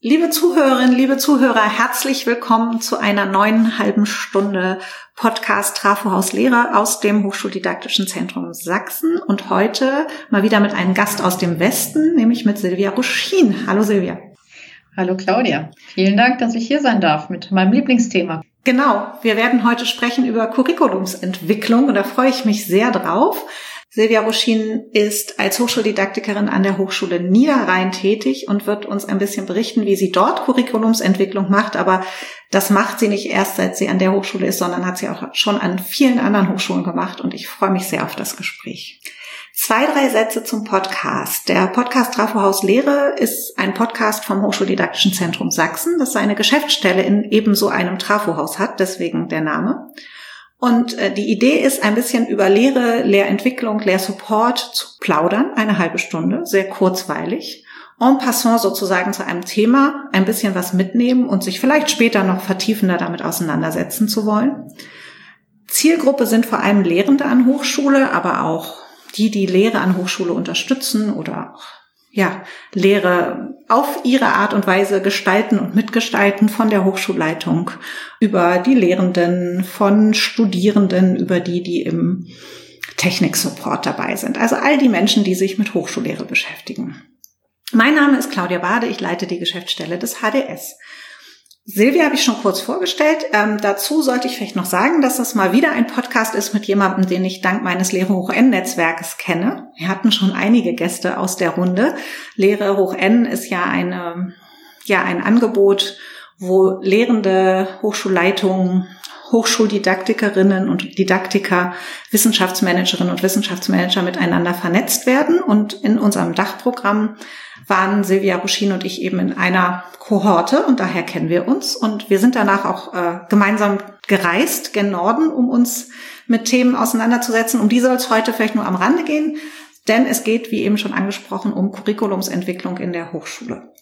Liebe Zuhörerinnen, liebe Zuhörer, herzlich willkommen zu einer neuen halben Stunde Podcast Trafohaus Lehrer aus dem Hochschuldidaktischen Zentrum Sachsen und heute mal wieder mit einem Gast aus dem Westen, nämlich mit Silvia Ruschin. Hallo Silvia. Hallo Claudia. Vielen Dank, dass ich hier sein darf mit meinem Lieblingsthema. Genau, wir werden heute sprechen über Curriculumsentwicklung und da freue ich mich sehr drauf. Silvia Ruschin ist als Hochschuldidaktikerin an der Hochschule Niederrhein tätig und wird uns ein bisschen berichten, wie sie dort Curriculumsentwicklung macht. Aber das macht sie nicht erst, seit sie an der Hochschule ist, sondern hat sie auch schon an vielen anderen Hochschulen gemacht. Und ich freue mich sehr auf das Gespräch. Zwei, drei Sätze zum Podcast. Der Podcast Trafohaus Lehre ist ein Podcast vom Hochschuldidaktischen Zentrum Sachsen, das seine Geschäftsstelle in ebenso einem Trafohaus hat, deswegen der Name. Und äh, die Idee ist, ein bisschen über Lehre, Lehrentwicklung, Lehrsupport zu plaudern, eine halbe Stunde, sehr kurzweilig. En passant sozusagen zu einem Thema, ein bisschen was mitnehmen und sich vielleicht später noch vertiefender damit auseinandersetzen zu wollen. Zielgruppe sind vor allem Lehrende an Hochschule, aber auch die, die Lehre an Hochschule unterstützen oder ja, Lehre auf ihre Art und Weise gestalten und mitgestalten von der Hochschulleitung über die Lehrenden, von Studierenden, über die, die im Techniksupport dabei sind. Also all die Menschen, die sich mit Hochschullehre beschäftigen. Mein Name ist Claudia Bade, ich leite die Geschäftsstelle des HDS. Silvia habe ich schon kurz vorgestellt. Ähm, dazu sollte ich vielleicht noch sagen, dass das mal wieder ein Podcast ist mit jemandem, den ich dank meines Lehre Hoch N-Netzwerkes kenne. Wir hatten schon einige Gäste aus der Runde. Lehre Hoch N ist ja eine, ja, ein Angebot, wo Lehrende, Hochschulleitungen, Hochschuldidaktikerinnen und Didaktiker, Wissenschaftsmanagerinnen und Wissenschaftsmanager miteinander vernetzt werden. Und in unserem Dachprogramm waren Silvia Ruschin und ich eben in einer Kohorte und daher kennen wir uns. Und wir sind danach auch äh, gemeinsam gereist gen Norden, um uns mit Themen auseinanderzusetzen. Um die soll es heute vielleicht nur am Rande gehen, denn es geht, wie eben schon angesprochen, um Curriculumsentwicklung in der Hochschule.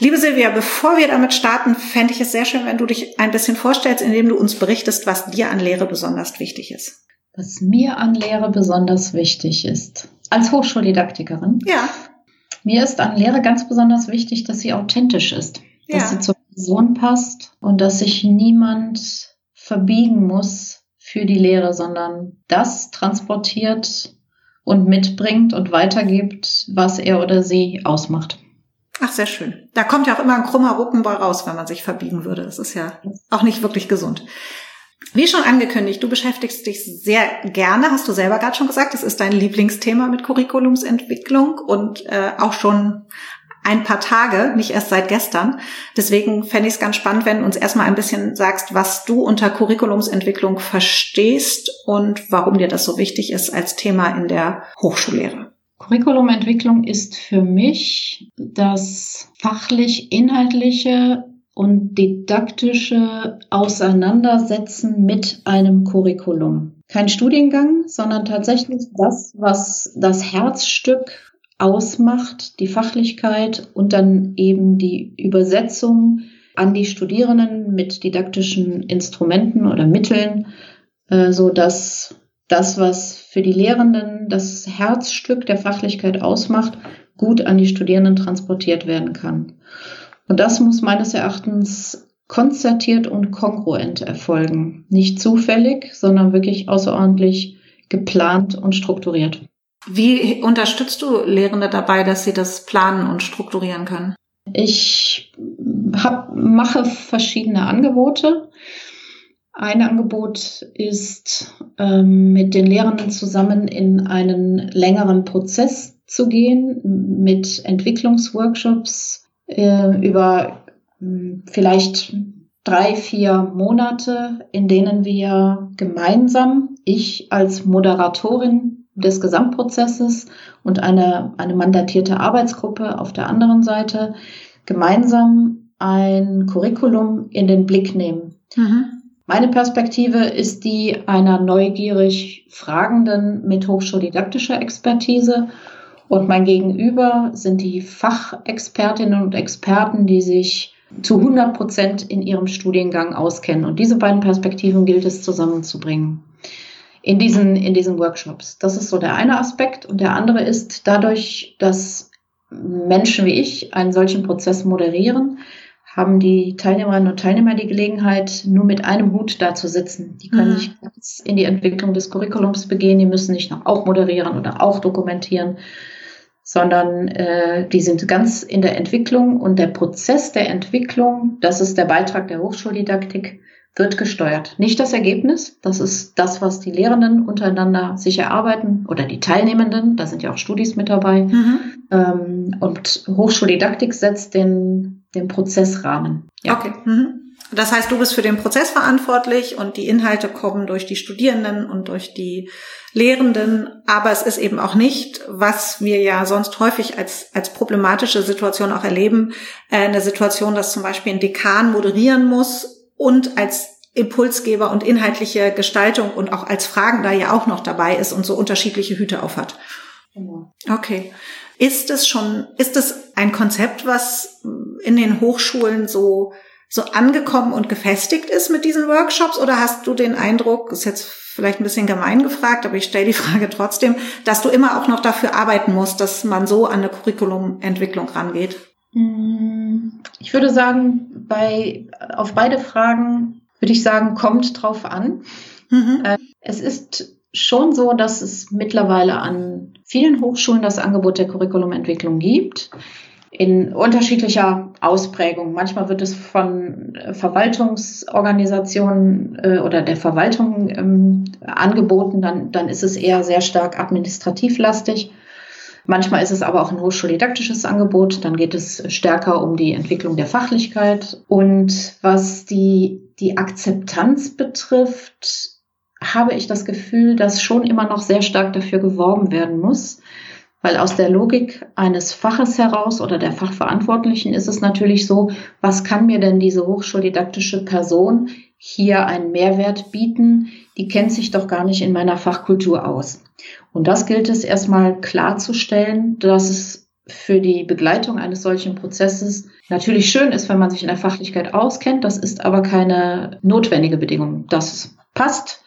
Liebe Silvia, bevor wir damit starten, fände ich es sehr schön, wenn du dich ein bisschen vorstellst, indem du uns berichtest, was dir an Lehre besonders wichtig ist. Was mir an Lehre besonders wichtig ist. Als Hochschuldidaktikerin. Ja. Mir ist an Lehre ganz besonders wichtig, dass sie authentisch ist. Ja. Dass sie zur Person passt und dass sich niemand verbiegen muss für die Lehre, sondern das transportiert und mitbringt und weitergibt, was er oder sie ausmacht. Ach, sehr schön. Da kommt ja auch immer ein krummer Rucken bei raus, wenn man sich verbiegen würde. Das ist ja auch nicht wirklich gesund. Wie schon angekündigt, du beschäftigst dich sehr gerne, hast du selber gerade schon gesagt, das ist dein Lieblingsthema mit Curriculumsentwicklung und äh, auch schon ein paar Tage, nicht erst seit gestern. Deswegen fände ich es ganz spannend, wenn du uns erstmal ein bisschen sagst, was du unter Curriculumsentwicklung verstehst und warum dir das so wichtig ist als Thema in der Hochschullehre. Curriculumentwicklung ist für mich das fachlich-inhaltliche und didaktische Auseinandersetzen mit einem Curriculum. Kein Studiengang, sondern tatsächlich das, was das Herzstück ausmacht, die Fachlichkeit und dann eben die Übersetzung an die Studierenden mit didaktischen Instrumenten oder Mitteln, äh, so dass das, was für die Lehrenden das Herzstück der Fachlichkeit ausmacht, gut an die Studierenden transportiert werden kann. Und das muss meines Erachtens konzertiert und kongruent erfolgen. Nicht zufällig, sondern wirklich außerordentlich geplant und strukturiert. Wie unterstützt du Lehrende dabei, dass sie das planen und strukturieren können? Ich hab, mache verschiedene Angebote. Ein Angebot ist, ähm, mit den Lehrenden zusammen in einen längeren Prozess zu gehen, mit Entwicklungsworkshops äh, über äh, vielleicht drei, vier Monate, in denen wir gemeinsam, ich als Moderatorin des Gesamtprozesses und eine, eine mandatierte Arbeitsgruppe auf der anderen Seite, gemeinsam ein Curriculum in den Blick nehmen. Mhm meine Perspektive ist die einer neugierig Fragenden mit hochschuldidaktischer Expertise und mein Gegenüber sind die Fachexpertinnen und Experten, die sich zu 100 Prozent in ihrem Studiengang auskennen. Und diese beiden Perspektiven gilt es zusammenzubringen in diesen, in diesen Workshops. Das ist so der eine Aspekt. Und der andere ist dadurch, dass Menschen wie ich einen solchen Prozess moderieren, haben die Teilnehmerinnen und Teilnehmer die Gelegenheit, nur mit einem Hut da zu sitzen. Die können mhm. sich ganz in die Entwicklung des Curriculums begehen, die müssen nicht noch auch moderieren oder auch dokumentieren, sondern äh, die sind ganz in der Entwicklung und der Prozess der Entwicklung, das ist der Beitrag der Hochschuldidaktik, wird gesteuert. Nicht das Ergebnis, das ist das, was die Lehrenden untereinander sich erarbeiten oder die Teilnehmenden, da sind ja auch Studis mit dabei. Mhm. Ähm, und Hochschuldidaktik setzt den, den Prozessrahmen. Ja. Okay. Mhm. Das heißt, du bist für den Prozess verantwortlich und die Inhalte kommen durch die Studierenden und durch die Lehrenden. Aber es ist eben auch nicht, was wir ja sonst häufig als, als problematische Situation auch erleben, äh, eine Situation, dass zum Beispiel ein Dekan moderieren muss und als Impulsgeber und inhaltliche Gestaltung und auch als Fragender ja auch noch dabei ist und so unterschiedliche Hüte aufhat. Genau. Okay. Ist es schon, ist es ein Konzept, was in den Hochschulen so, so angekommen und gefestigt ist mit diesen Workshops? Oder hast du den Eindruck, ist jetzt vielleicht ein bisschen gemein gefragt, aber ich stelle die Frage trotzdem, dass du immer auch noch dafür arbeiten musst, dass man so an eine Curriculumentwicklung rangeht? Hm, ich würde sagen, bei, auf beide Fragen würde ich sagen, kommt drauf an. Mhm. Äh, es ist schon so, dass es mittlerweile an vielen Hochschulen das Angebot der Curriculumentwicklung gibt. In unterschiedlicher Ausprägung. Manchmal wird es von Verwaltungsorganisationen äh, oder der Verwaltung ähm, angeboten, dann, dann ist es eher sehr stark administrativ lastig. Manchmal ist es aber auch ein hochschuldidaktisches Angebot. Dann geht es stärker um die Entwicklung der Fachlichkeit. Und was die, die Akzeptanz betrifft, habe ich das Gefühl, dass schon immer noch sehr stark dafür geworben werden muss. Weil aus der Logik eines Faches heraus oder der Fachverantwortlichen ist es natürlich so, was kann mir denn diese hochschuldidaktische Person hier einen Mehrwert bieten? Die kennt sich doch gar nicht in meiner Fachkultur aus. Und das gilt es erstmal klarzustellen, dass es für die Begleitung eines solchen Prozesses natürlich schön ist, wenn man sich in der Fachlichkeit auskennt. Das ist aber keine notwendige Bedingung. Das passt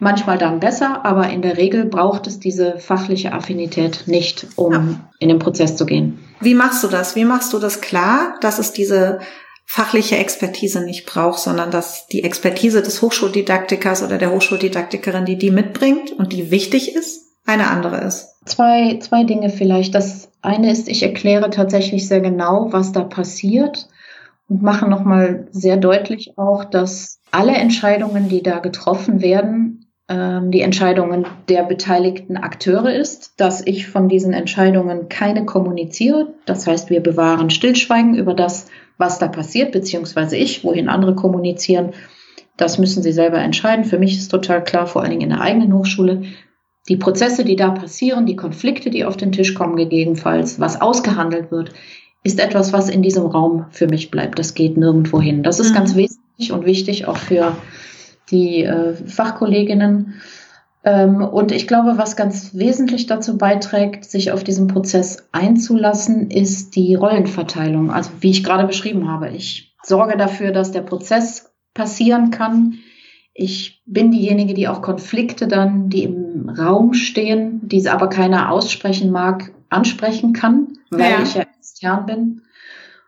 manchmal dann besser, aber in der Regel braucht es diese fachliche Affinität nicht, um ja. in den Prozess zu gehen. Wie machst du das? Wie machst du das klar, dass es diese fachliche Expertise nicht braucht, sondern dass die Expertise des Hochschuldidaktikers oder der Hochschuldidaktikerin, die die mitbringt und die wichtig ist, eine andere ist. Zwei, zwei Dinge vielleicht. Das eine ist, ich erkläre tatsächlich sehr genau, was da passiert und mache nochmal sehr deutlich auch, dass alle Entscheidungen, die da getroffen werden, ähm, die Entscheidungen der beteiligten Akteure ist, dass ich von diesen Entscheidungen keine kommuniziere. Das heißt, wir bewahren Stillschweigen über das, was da passiert, beziehungsweise ich, wohin andere kommunizieren. Das müssen sie selber entscheiden. Für mich ist total klar, vor allen Dingen in der eigenen Hochschule, die Prozesse, die da passieren, die Konflikte, die auf den Tisch kommen, gegebenenfalls, was ausgehandelt wird, ist etwas, was in diesem Raum für mich bleibt. Das geht nirgendwo hin. Das ist mhm. ganz wesentlich und wichtig auch für die äh, Fachkolleginnen. Ähm, und ich glaube, was ganz wesentlich dazu beiträgt, sich auf diesen Prozess einzulassen, ist die Rollenverteilung. Also wie ich gerade beschrieben habe. Ich sorge dafür, dass der Prozess passieren kann. Ich bin diejenige, die auch Konflikte dann, die im Raum stehen, die aber keiner aussprechen mag, ansprechen kann, weil ja. ich ja extern bin.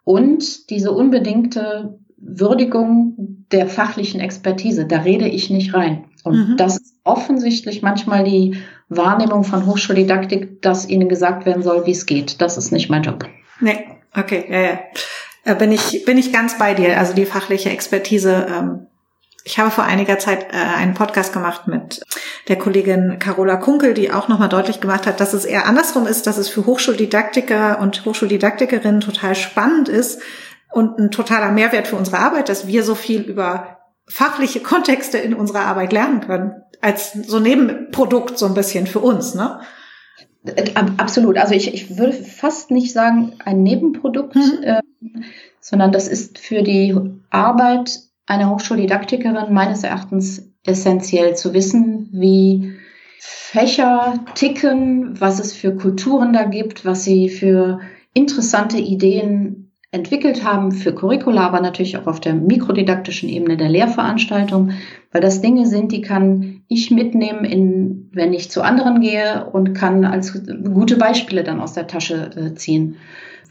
Und diese unbedingte Würdigung der fachlichen Expertise, da rede ich nicht rein. Und mhm. das ist offensichtlich manchmal die Wahrnehmung von Hochschuldidaktik, dass ihnen gesagt werden soll, wie es geht. Das ist nicht mein Job. Nee, okay, ja, ja. Äh, bin ich, bin ich ganz bei dir. Also die fachliche Expertise ähm, ich habe vor einiger Zeit äh, einen Podcast gemacht mit der Kollegin Carola Kunkel, die auch nochmal deutlich gemacht hat, dass es eher andersrum ist, dass es für Hochschuldidaktiker und Hochschuldidaktikerinnen total spannend ist und ein totaler Mehrwert für unsere Arbeit, dass wir so viel über fachliche Kontexte in unserer Arbeit lernen können, als so Nebenprodukt so ein bisschen für uns, ne? Absolut. Also ich, ich würde fast nicht sagen ein Nebenprodukt, mhm. äh, sondern das ist für die Arbeit einer Hochschuldidaktikerin meines Erachtens essentiell zu wissen, wie Fächer ticken, was es für Kulturen da gibt, was sie für interessante Ideen entwickelt haben für Curricula, aber natürlich auch auf der mikrodidaktischen Ebene der Lehrveranstaltung, weil das Dinge sind, die kann ich mitnehmen, in, wenn ich zu anderen gehe und kann als gute Beispiele dann aus der Tasche äh, ziehen.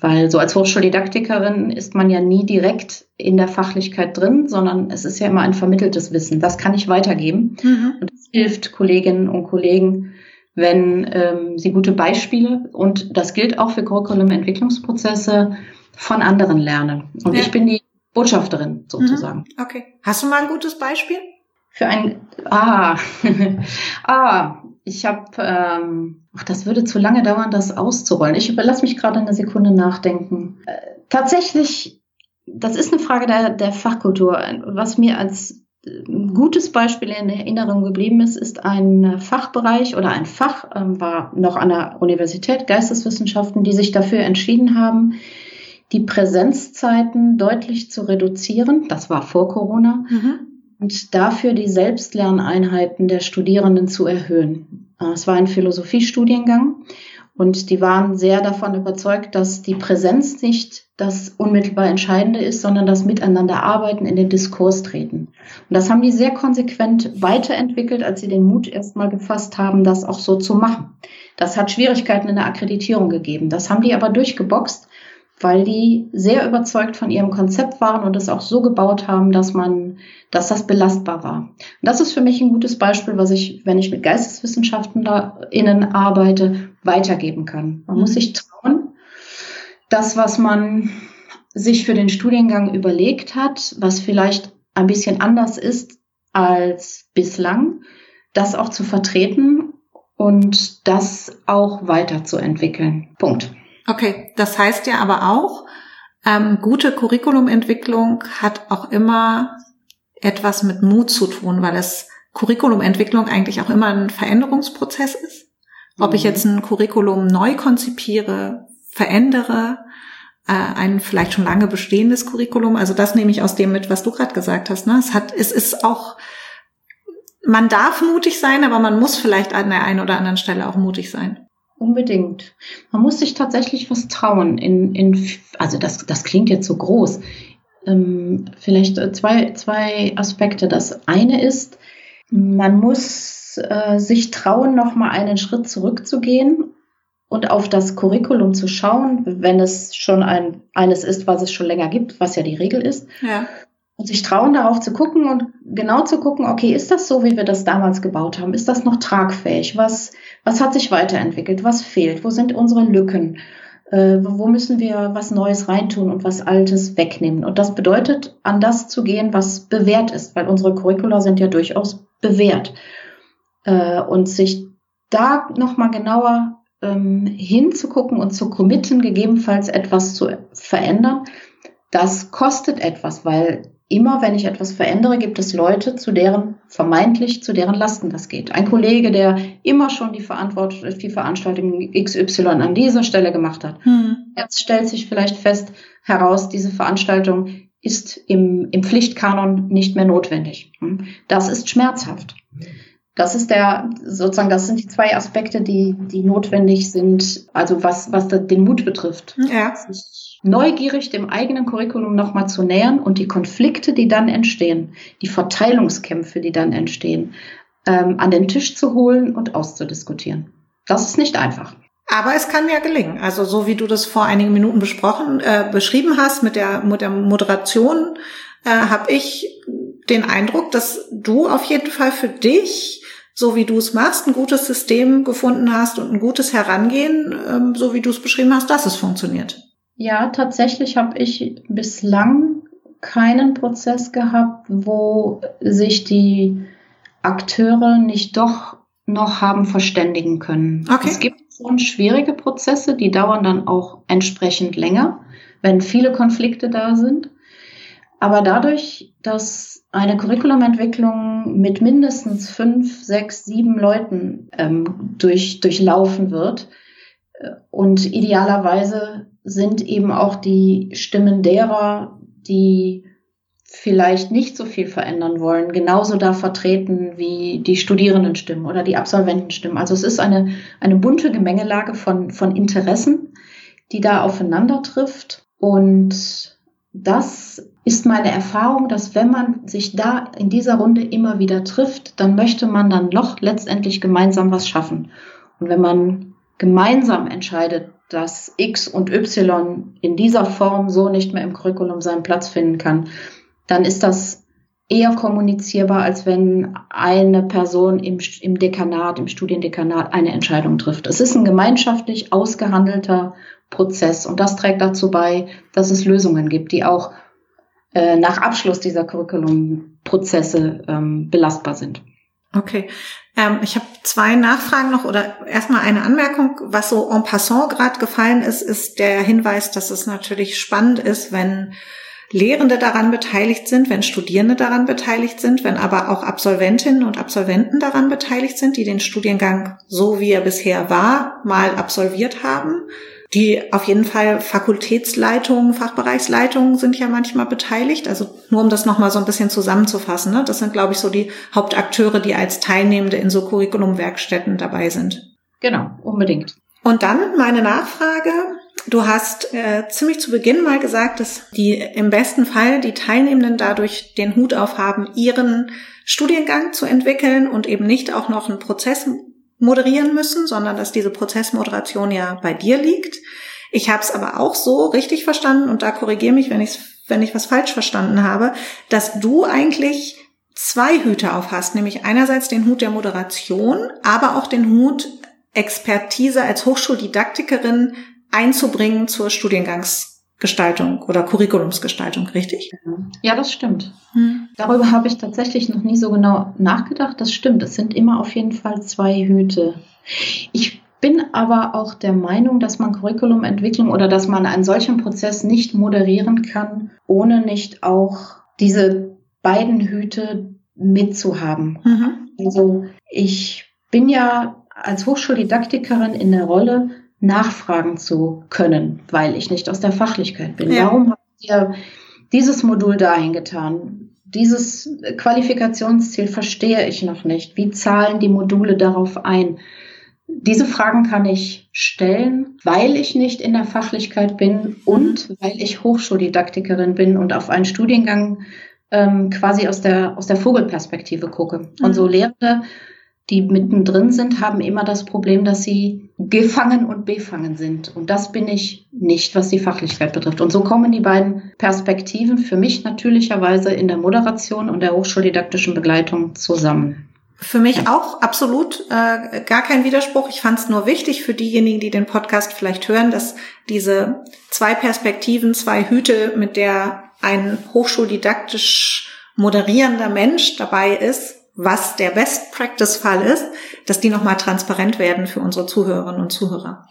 Weil so als Hochschuldidaktikerin ist man ja nie direkt in der Fachlichkeit drin, sondern es ist ja immer ein vermitteltes Wissen. Das kann ich weitergeben. Mhm. Und das hilft Kolleginnen und Kollegen, wenn ähm, sie gute Beispiele, und das gilt auch für Curriculum-Entwicklungsprozesse, von anderen lernen. Und ja. ich bin die Botschafterin sozusagen. Mhm. Okay. Hast du mal ein gutes Beispiel? Für ein, ah, ah, ich habe, ähm, ach, das würde zu lange dauern, das auszurollen. Ich überlasse mich gerade eine Sekunde nachdenken. Äh, tatsächlich, das ist eine Frage der, der Fachkultur. Was mir als gutes Beispiel in Erinnerung geblieben ist, ist ein Fachbereich oder ein Fach, ähm, war noch an der Universität Geisteswissenschaften, die sich dafür entschieden haben, die Präsenzzeiten deutlich zu reduzieren. Das war vor Corona. Mhm. Und dafür die Selbstlerneinheiten der Studierenden zu erhöhen. Äh, es war ein Philosophiestudiengang und die waren sehr davon überzeugt, dass die Präsenz nicht das unmittelbar Entscheidende ist, sondern das Miteinander arbeiten, in den Diskurs treten. Und das haben die sehr konsequent weiterentwickelt, als sie den Mut erstmal gefasst haben, das auch so zu machen. Das hat Schwierigkeiten in der Akkreditierung gegeben. Das haben die aber durchgeboxt, weil die sehr überzeugt von ihrem Konzept waren und es auch so gebaut haben, dass man, dass das belastbar war. Und das ist für mich ein gutes Beispiel, was ich, wenn ich mit GeisteswissenschaftlerInnen arbeite, weitergeben kann. Man mhm. muss sich trauen, das, was man sich für den Studiengang überlegt hat, was vielleicht ein bisschen anders ist als bislang, das auch zu vertreten und das auch weiterzuentwickeln. Punkt. Okay, das heißt ja aber auch, ähm, gute Curriculumentwicklung hat auch immer etwas mit Mut zu tun, weil es Curriculumentwicklung eigentlich auch immer ein Veränderungsprozess ist. Ob mhm. ich jetzt ein Curriculum neu konzipiere, verändere, äh, ein vielleicht schon lange bestehendes Curriculum. Also das nehme ich aus dem mit, was du gerade gesagt hast. Ne? Es hat, es ist auch, man darf mutig sein, aber man muss vielleicht an der einen oder anderen Stelle auch mutig sein. Unbedingt. Man muss sich tatsächlich was trauen. In, in, also das, das klingt jetzt so groß. Ähm, vielleicht zwei, zwei Aspekte. Das eine ist, man muss äh, sich trauen, noch mal einen Schritt zurückzugehen und auf das Curriculum zu schauen, wenn es schon ein, eines ist, was es schon länger gibt, was ja die Regel ist. Ja. Und sich trauen, darauf zu gucken und genau zu gucken, okay, ist das so, wie wir das damals gebaut haben? Ist das noch tragfähig? Was, was hat sich weiterentwickelt? Was fehlt? Wo sind unsere Lücken? Äh, wo müssen wir was Neues reintun und was Altes wegnehmen? Und das bedeutet, an das zu gehen, was bewährt ist, weil unsere Curricula sind ja durchaus bewährt. Äh, und sich da nochmal genauer ähm, hinzugucken und zu committen, gegebenenfalls etwas zu verändern, das kostet etwas, weil immer, wenn ich etwas verändere, gibt es Leute, zu deren vermeintlich zu deren Lasten das geht. Ein Kollege, der immer schon die Verantwortung, die Veranstaltung XY an dieser Stelle gemacht hat. Hm. Jetzt stellt sich vielleicht fest heraus, diese Veranstaltung ist im, im Pflichtkanon nicht mehr notwendig. Hm. Das ist schmerzhaft. Das ist der, sozusagen, das sind die zwei Aspekte, die, die notwendig sind, also was, was den Mut betrifft. Ja. Sich neugierig dem eigenen Curriculum nochmal zu nähern und die Konflikte, die dann entstehen, die Verteilungskämpfe, die dann entstehen, ähm, an den Tisch zu holen und auszudiskutieren. Das ist nicht einfach. Aber es kann ja gelingen. Also so wie du das vor einigen Minuten besprochen, äh, beschrieben hast mit der, mit der Moderation, äh, habe ich den Eindruck, dass du auf jeden Fall für dich so wie du es machst, ein gutes System gefunden hast und ein gutes Herangehen, ähm, so wie du es beschrieben hast, dass es funktioniert. Ja, tatsächlich habe ich bislang keinen Prozess gehabt, wo sich die Akteure nicht doch noch haben verständigen können. Okay. Es gibt schon schwierige Prozesse, die dauern dann auch entsprechend länger, wenn viele Konflikte da sind. Aber dadurch, dass eine Curriculumentwicklung mit mindestens fünf, sechs, sieben Leuten ähm, durch, durchlaufen wird äh, und idealerweise sind eben auch die Stimmen derer, die vielleicht nicht so viel verändern wollen, genauso da vertreten wie die Studierendenstimmen oder die Absolventenstimmen. Also es ist eine, eine bunte Gemengelage von, von Interessen, die da aufeinander trifft. Und das ist meine Erfahrung, dass wenn man sich da in dieser Runde immer wieder trifft, dann möchte man dann doch letztendlich gemeinsam was schaffen. Und wenn man gemeinsam entscheidet, dass X und Y in dieser Form so nicht mehr im Curriculum seinen Platz finden kann, dann ist das eher kommunizierbar, als wenn eine Person im, im Dekanat, im Studiendekanat eine Entscheidung trifft. Es ist ein gemeinschaftlich ausgehandelter Prozess und das trägt dazu bei, dass es Lösungen gibt, die auch äh, nach Abschluss dieser Curriculum-Prozesse ähm, belastbar sind. Okay. Ähm, ich habe zwei Nachfragen noch oder erstmal eine Anmerkung. Was so en passant gerade gefallen ist, ist der Hinweis, dass es natürlich spannend ist, wenn Lehrende daran beteiligt sind, wenn Studierende daran beteiligt sind, wenn aber auch Absolventinnen und Absolventen daran beteiligt sind, die den Studiengang so wie er bisher war, mal absolviert haben. Die auf jeden Fall Fakultätsleitungen, Fachbereichsleitungen sind ja manchmal beteiligt. Also nur um das nochmal so ein bisschen zusammenzufassen. Ne? Das sind, glaube ich, so die Hauptakteure, die als Teilnehmende in so Curriculum-Werkstätten dabei sind. Genau, unbedingt. Und dann meine Nachfrage. Du hast äh, ziemlich zu Beginn mal gesagt, dass die im besten Fall die Teilnehmenden dadurch den Hut aufhaben, ihren Studiengang zu entwickeln und eben nicht auch noch einen Prozess moderieren müssen, sondern dass diese Prozessmoderation ja bei dir liegt. Ich habe es aber auch so richtig verstanden und da korrigiere mich, wenn ich wenn ich was falsch verstanden habe, dass du eigentlich zwei Hüte auf hast, nämlich einerseits den Hut der Moderation, aber auch den Hut Expertise als Hochschuldidaktikerin einzubringen zur Studiengangsgestaltung oder Curriculumsgestaltung, richtig? Ja, das stimmt. Hm. Darüber habe ich tatsächlich noch nie so genau nachgedacht. Das stimmt. Es sind immer auf jeden Fall zwei Hüte. Ich bin aber auch der Meinung, dass man Curriculumentwicklung oder dass man einen solchen Prozess nicht moderieren kann, ohne nicht auch diese beiden Hüte mitzuhaben. Mhm. Also ich bin ja als Hochschuldidaktikerin in der Rolle, nachfragen zu können, weil ich nicht aus der Fachlichkeit bin. Ja. Warum habt ihr dieses Modul dahin getan? Dieses Qualifikationsziel verstehe ich noch nicht. Wie zahlen die Module darauf ein? Diese Fragen kann ich stellen, weil ich nicht in der Fachlichkeit bin und weil ich Hochschuldidaktikerin bin und auf einen Studiengang ähm, quasi aus der, aus der Vogelperspektive gucke. Und so mhm. Lehrende die mittendrin sind, haben immer das Problem, dass sie gefangen und befangen sind. Und das bin ich nicht, was die Fachlichkeit betrifft. Und so kommen die beiden Perspektiven für mich natürlicherweise in der Moderation und der hochschuldidaktischen Begleitung zusammen. Für mich auch absolut äh, gar kein Widerspruch. Ich fand es nur wichtig für diejenigen, die den Podcast vielleicht hören, dass diese zwei Perspektiven, zwei Hüte, mit der ein hochschuldidaktisch moderierender Mensch dabei ist, was der Best Practice Fall ist, dass die nochmal transparent werden für unsere Zuhörerinnen und Zuhörer.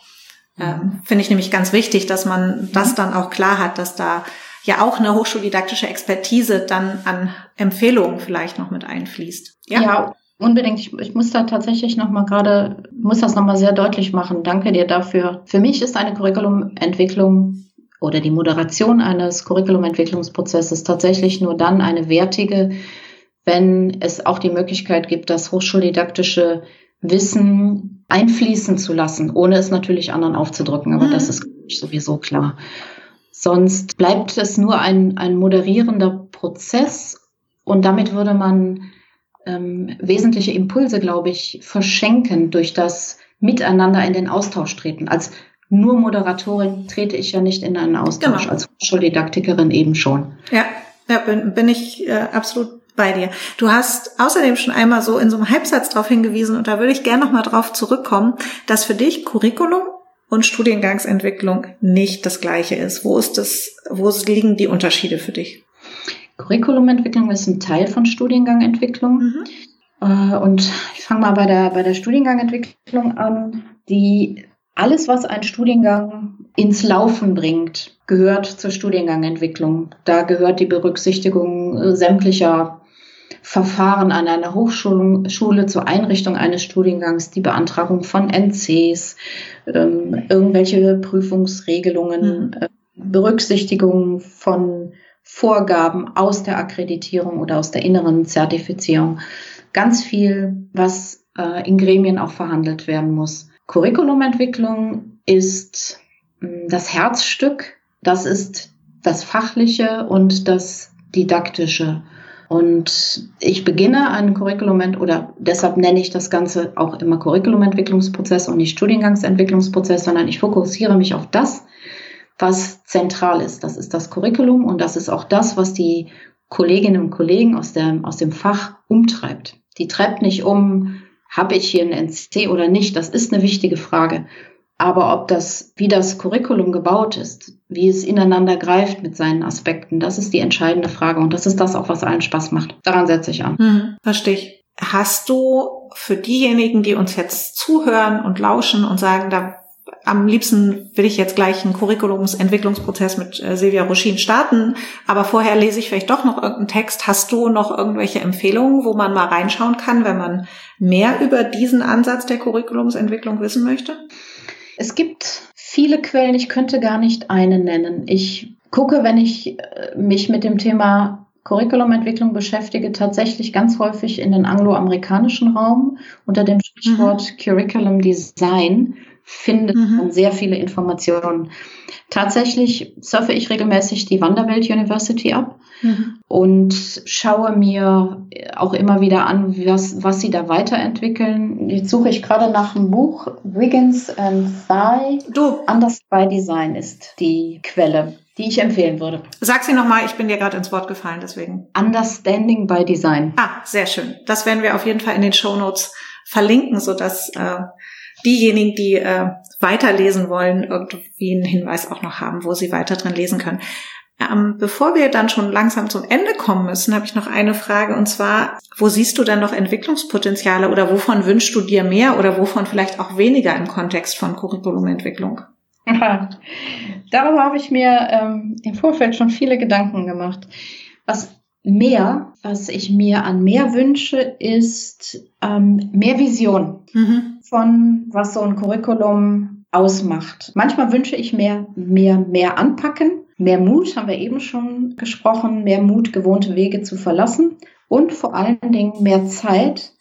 Ähm, Finde ich nämlich ganz wichtig, dass man das dann auch klar hat, dass da ja auch eine hochschuldidaktische Expertise dann an Empfehlungen vielleicht noch mit einfließt. Ja, ja unbedingt. Ich, ich muss da tatsächlich noch mal gerade, muss das noch mal sehr deutlich machen. Danke dir dafür. Für mich ist eine Curriculumentwicklung oder die Moderation eines Curriculumentwicklungsprozesses tatsächlich nur dann eine wertige, wenn es auch die Möglichkeit gibt, das hochschuldidaktische Wissen einfließen zu lassen, ohne es natürlich anderen aufzudrücken. Aber mhm. das ist sowieso klar. Sonst bleibt es nur ein, ein moderierender Prozess und damit würde man ähm, wesentliche Impulse, glaube ich, verschenken durch das Miteinander in den Austausch treten. Als nur Moderatorin trete ich ja nicht in einen Austausch, genau. als Hochschuldidaktikerin eben schon. Ja, ja bin, bin ich äh, absolut bei dir. Du hast außerdem schon einmal so in so einem Halbsatz darauf hingewiesen und da würde ich gerne nochmal drauf zurückkommen, dass für dich Curriculum und Studiengangsentwicklung nicht das gleiche ist. Wo ist das, wo liegen die Unterschiede für dich? Curriculumentwicklung ist ein Teil von Studiengangentwicklung. Mhm. Äh, und ich fange mal bei der, bei der Studiengangentwicklung an. Die, alles, was ein Studiengang ins Laufen bringt, gehört zur Studiengangentwicklung. Da gehört die Berücksichtigung äh, sämtlicher Verfahren an einer Hochschule zur Einrichtung eines Studiengangs, die Beantragung von NCs, ähm, irgendwelche Prüfungsregelungen, mhm. äh, Berücksichtigung von Vorgaben aus der Akkreditierung oder aus der inneren Zertifizierung. Ganz viel, was äh, in Gremien auch verhandelt werden muss. Curriculumentwicklung ist mh, hm, das Herzstück Das ist das Fachliche und das Didaktische. Und ich beginne einen Curriculum oder deshalb nenne ich das Ganze auch immer Curriculumentwicklungsprozess und nicht Studiengangsentwicklungsprozess, sondern ich fokussiere mich auf das, was zentral ist. Das ist das Curriculum und das ist auch das, was die Kolleginnen und Kollegen aus dem, aus dem Fach umtreibt. Die treibt nicht um, habe ich hier ein NC oder nicht? Das ist eine wichtige Frage. Aber ob das, wie das Curriculum gebaut ist, wie es ineinander greift mit seinen Aspekten, das ist die entscheidende Frage. Und das ist das auch, was allen Spaß macht. Daran setze ich an. Hm, verstehe ich. Hast du für diejenigen, die uns jetzt zuhören und lauschen und sagen, da am liebsten will ich jetzt gleich einen Curriculumsentwicklungsprozess mit äh, Silvia Ruschin starten, aber vorher lese ich vielleicht doch noch irgendeinen Text. Hast du noch irgendwelche Empfehlungen, wo man mal reinschauen kann, wenn man mehr über diesen Ansatz der Curriculumsentwicklung wissen möchte? Es gibt viele Quellen, ich könnte gar nicht eine nennen. Ich gucke, wenn ich äh, mich mit dem Thema Curriculumentwicklung beschäftige, tatsächlich ganz häufig in den angloamerikanischen Raum unter dem Stichwort mhm. Curriculum Design findet mhm. man sehr viele Informationen. Tatsächlich surfe ich regelmäßig die Vanderbilt University ab mhm. und schaue mir auch immer wieder an, was, was sie da weiterentwickeln. Jetzt suche ich gerade nach einem Buch. Wiggins and Thigh. Du. Anders by Design ist die Quelle die ich empfehlen würde. Sag sie nochmal, ich bin dir gerade ins Wort gefallen, deswegen. Understanding by Design. Ah, sehr schön. Das werden wir auf jeden Fall in den Show Notes verlinken, sodass äh, diejenigen, die äh, weiterlesen wollen, irgendwie einen Hinweis auch noch haben, wo sie weiter drin lesen können. Ähm, bevor wir dann schon langsam zum Ende kommen müssen, habe ich noch eine Frage und zwar, wo siehst du denn noch Entwicklungspotenziale oder wovon wünschst du dir mehr oder wovon vielleicht auch weniger im Kontext von Curriculumentwicklung? Darüber habe ich mir ähm, im Vorfeld schon viele Gedanken gemacht. Was mehr, was ich mir an mehr wünsche, ist ähm, mehr Vision mhm. Von, was so ein Curriculum ausmacht. Manchmal wünsche ich mir mehr, mehr anpacken, mehr Mut, haben wir eben schon gesprochen, mehr Mut, gewohnte Wege zu verlassen und vor allen Dingen mehr Zeit,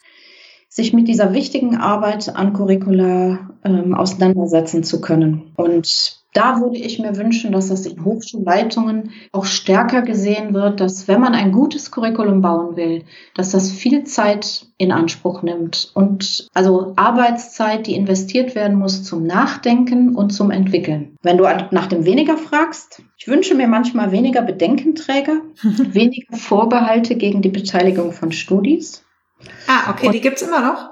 sich mit dieser wichtigen Arbeit an Curricula ähm, auseinandersetzen zu können. Und da würde ich mir wünschen, dass das in Hochschulleitungen auch stärker gesehen wird, dass wenn man ein gutes Curriculum bauen will, dass das viel Zeit in Anspruch nimmt und also Arbeitszeit, die investiert werden muss zum Nachdenken und zum Entwickeln. Wenn du nach dem weniger fragst, ich wünsche mir manchmal weniger Bedenkenträger, weniger Vorbehalte gegen die Beteiligung von Studis. Ah, okay, und die gibt's immer noch?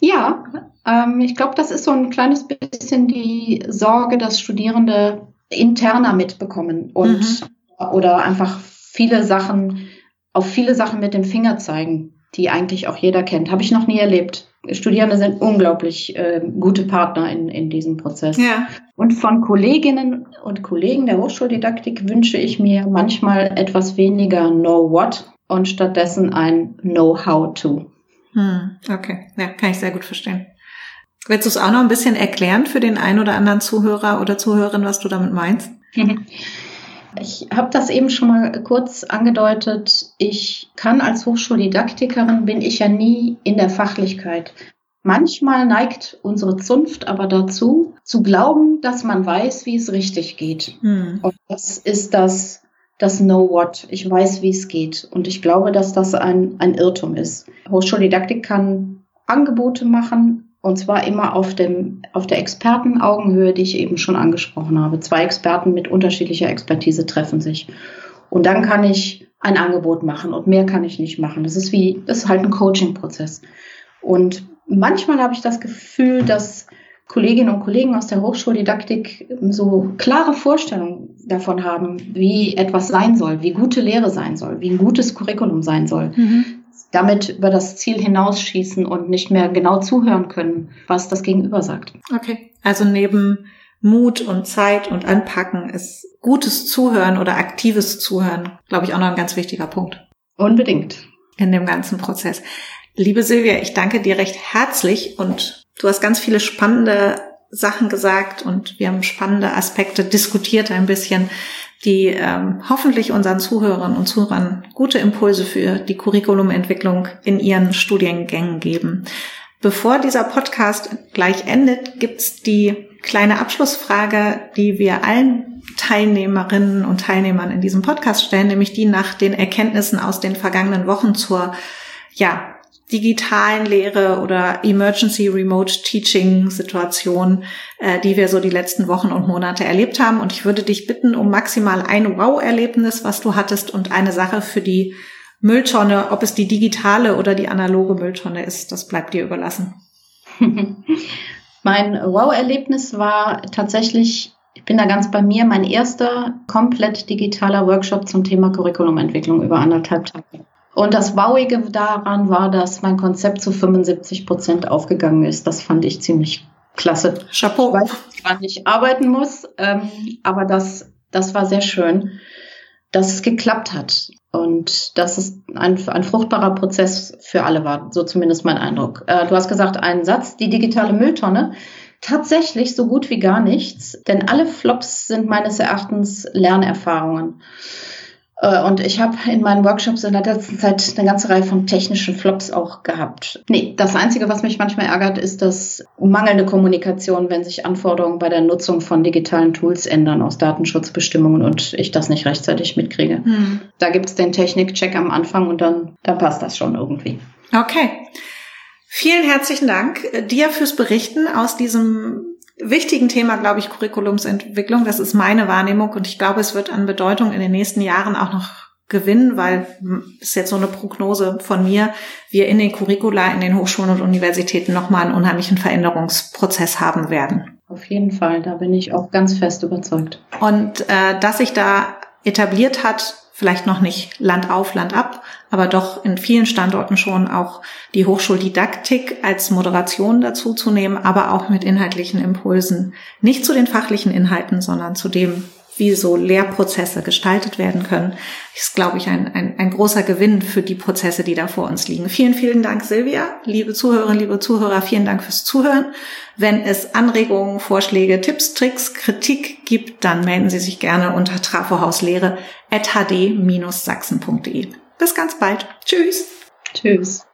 Ja, ähm, ich glaube, das ist so ein kleines bisschen die Sorge, dass Studierende interner mitbekommen und mhm. oder einfach viele Sachen, auf viele Sachen mit dem Finger zeigen, die eigentlich auch jeder kennt. Habe ich noch nie erlebt. Studierende sind unglaublich äh, gute Partner in, in diesem Prozess. Ja. Und von Kolleginnen und Kollegen der Hochschuldidaktik wünsche ich mir manchmal etwas weniger Know What und stattdessen ein Know How to. Hm, okay, ja, kann ich sehr gut verstehen. Willst du es auch noch ein bisschen erklären für den einen oder anderen Zuhörer oder Zuhörerin, was du damit meinst? Ich habe das eben schon mal kurz angedeutet. Ich kann als Hochschuldidaktikerin, bin ich ja nie in der Fachlichkeit. Manchmal neigt unsere Zunft aber dazu, zu glauben, dass man weiß, wie es richtig geht. Hm. Und das ist das das Know What. Ich weiß, wie es geht. Und ich glaube, dass das ein, ein Irrtum ist. Hochschuldidaktik kann Angebote machen, und zwar immer auf, dem, auf der Expertenaugenhöhe, die ich eben schon angesprochen habe. Zwei Experten mit unterschiedlicher Expertise treffen sich. Und dann kann ich ein Angebot machen und mehr kann ich nicht machen. Das ist wie, das ist halt ein Coaching-Prozess. Und manchmal habe ich das Gefühl, dass Kolleginnen und Kollegen aus der Hochschuldidaktik so klare Vorstellungen davon haben, wie etwas sein soll, wie gute Lehre sein soll, wie ein gutes Curriculum sein soll. Mhm. Damit über das Ziel hinausschießen und nicht mehr genau zuhören können, was das Gegenüber sagt. Okay. Also neben Mut und Zeit und Anpacken ist gutes Zuhören oder aktives Zuhören, glaube ich, auch noch ein ganz wichtiger Punkt. Unbedingt. In dem ganzen Prozess. Liebe Silvia, ich danke dir recht herzlich und Du hast ganz viele spannende Sachen gesagt und wir haben spannende Aspekte diskutiert ein bisschen, die ähm, hoffentlich unseren Zuhörern und Zuhörern gute Impulse für die Curriculumentwicklung in ihren Studiengängen geben. Bevor dieser Podcast gleich endet, gibt's die kleine Abschlussfrage, die wir allen Teilnehmerinnen und Teilnehmern in diesem Podcast stellen, nämlich die nach den Erkenntnissen aus den vergangenen Wochen zur ja, digitalen Lehre oder Emergency Remote Teaching Situation, äh, die wir so die letzten Wochen und Monate erlebt haben. Und ich würde dich bitten um maximal ein Wow-Erlebnis, was du hattest und eine Sache für die Mülltonne, ob es die digitale oder die analoge Mülltonne ist, das bleibt dir überlassen. mein Wow-Erlebnis war tatsächlich, ich bin da ganz bei mir, mein erster komplett digitaler Workshop zum Thema Curriculumentwicklung über anderthalb Tage. Und das Wowige daran war, dass mein Konzept zu 75 Prozent aufgegangen ist. Das fand ich ziemlich klasse. Chapeau. Ich weiß, wann ich arbeiten muss, ähm, aber das, das war sehr schön, dass es geklappt hat und dass es ein, ein fruchtbarer Prozess für alle war. So zumindest mein Eindruck. Äh, du hast gesagt, einen Satz, die digitale Mülltonne. Tatsächlich so gut wie gar nichts, denn alle Flops sind meines Erachtens Lernerfahrungen. Äh, und ich habe in meinen Workshops in der letzten Zeit eine ganze Reihe von technischen Flops auch gehabt. Nee, das Einzige, was mich manchmal ärgert, ist das mangelnde Kommunikation, wenn sich Anforderungen bei der Nutzung von digitalen Tools ändern aus Datenschutzbestimmungen und ich das nicht rechtzeitig mitkriege. Hm. Da gibt es den Technikcheck am Anfang und dann, dann passt das schon irgendwie. Okay. Vielen herzlichen Dank äh, dir fürs Berichten aus diesem wichtigen Thema, glaube ich, Curriculumsentwicklung. Das ist meine Wahrnehmung und ich glaube, es wird an Bedeutung in den nächsten Jahren auch noch gewinnen, weil hm, ist jetzt so eine Prognose von mir, wir in den Curricula, in den Hochschulen und Universitäten nochmal einen unheimlichen Veränderungsprozess haben werden. Auf jeden Fall, da bin ich auch ganz fest überzeugt. Und äh, dass sich da etabliert hat, vielleicht noch nicht Land auf, Land ab, aber doch in vielen Standorten schon auch die Hochschuldidaktik als Moderation dazu zu nehmen, aber auch mit inhaltlichen Impulsen. Nicht zu den fachlichen Inhalten, sondern zu dem, wie so Lehrprozesse gestaltet werden können, ist, glaube ich, ein, ein, ein großer Gewinn für die Prozesse, die da vor uns liegen. Vielen, vielen Dank, Silvia. Liebe Zuhörerinnen, liebe Zuhörer, vielen Dank fürs Zuhören. Wenn es Anregungen, Vorschläge, Tipps, Tricks, Kritik gibt, dann melden Sie sich gerne unter trafohauslehre.hd-sachsen.de. Bis ganz bald. Tschüss. Tschüss.